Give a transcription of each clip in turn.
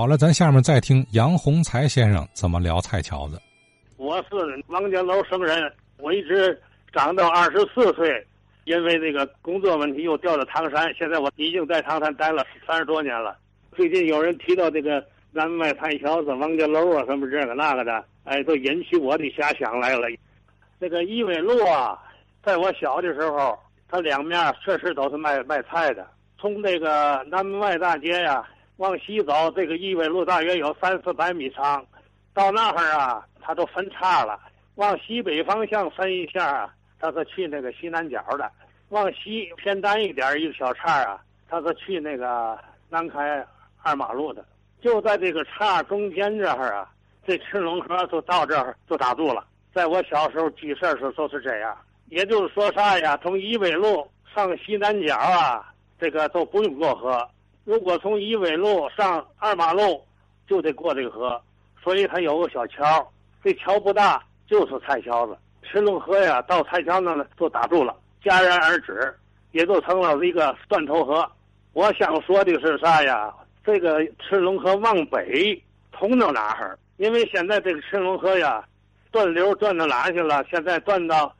好了，咱下面再听杨洪才先生怎么聊蔡桥子。我是王家楼生人，我一直长到二十四岁，因为这个工作问题又调到唐山，现在我已经在唐山待了三十多年了。最近有人提到这个南门外蔡桥子、王家楼啊，什么这个那个的，哎，都引起我的遐想来了。这个一纬路啊，在我小的时候，它两面确实都是卖卖菜的。从这个南门外大街呀往西走，这个一纬路大约有三四百米长，到那儿啊，它都分叉了。往西北方向分一下啊，它是去那个西南角的；往西偏单一点一个小岔啊，它是去那个南开二马路的。就在这个岔中间这儿啊，这赤龙河就到这儿就打住了。在我小时候记事儿时就是这样，也就是说啥呀？从一纬路上西南角啊。这个都不用过河，如果从一纬路上二马路，就得过这个河，所以它有个小桥，这桥不大，就是蔡桥子。赤龙河呀，到蔡桥那呢就打住了，戛然而止，也就成了一个断头河。我想说的是啥呀？这个赤龙河往北通到哪儿？因为现在这个赤龙河呀，断流断到哪去了？现在断到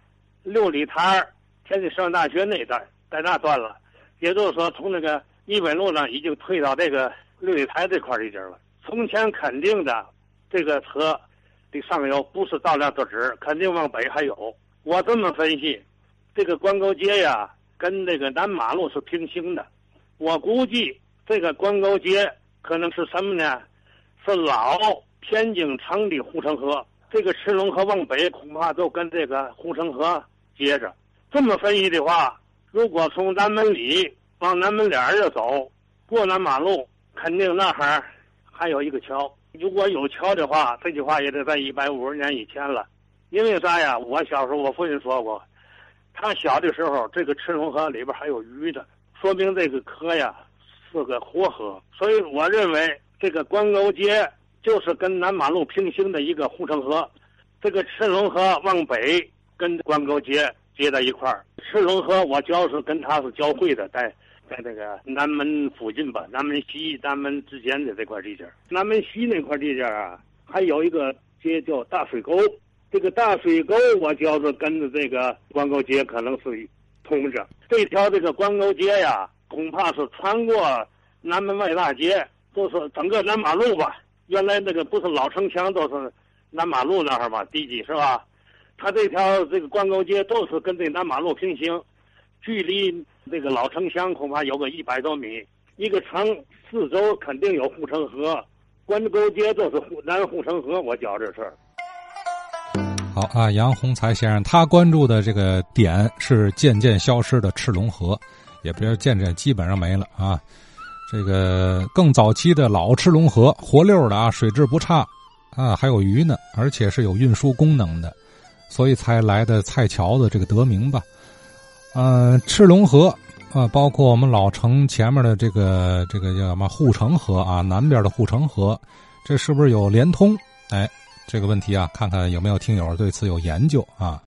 六里台天津师范大学那一带，在那断了。也就是说，从那个一纬路呢已经退到这个六里台这块地界了。从前肯定的，这个河的上游不是到那就止，肯定往北还有。我这么分析，这个关沟街呀，跟这个南马路是平行的。我估计这个关沟街可能是什么呢？是老天津城的护城河。这个赤龙河往北，恐怕就跟这个护城河接着。这么分析的话。如果从南门里往南门脸儿这走，过南马路，肯定那儿还有一个桥。如果有桥的话，这句话也得在一百五十年以前了。因为啥呀？我小时候，我父亲说过，他小的时候，这个赤龙河里边还有鱼的，说明这个河呀是个活河。所以我认为，这个关沟街就是跟南马路平行的一个护城河。这个赤龙河往北跟关沟街。接在一块儿，赤龙河我主要是跟它是交汇的，在在那个南门附近吧，南门西、南门之间的这块地界南门西那块地界啊，还有一个街叫大水沟。这个大水沟，我觉着跟着这个关沟街可能是通着。这条这个关沟街呀，恐怕是穿过南门外大街，就是整个南马路吧。原来那个不是老城墙，都是南马路那儿吧，地基是吧？它这条这个关沟街都是跟这南马路平行，距离这个老城墙恐怕有个一百多米。一个城四周肯定有护城河，关沟街就是护南护城河。我觉这事儿。好啊，杨洪才先生他关注的这个点是渐渐消失的赤龙河，也别渐渐基本上没了啊。这个更早期的老赤龙河活溜的啊，水质不差啊，还有鱼呢，而且是有运输功能的。所以才来的蔡桥的这个得名吧，呃，赤龙河啊，包括我们老城前面的这个这个叫什么护城河啊，南边的护城河，这是不是有连通？哎，这个问题啊，看看有没有听友对此有研究啊。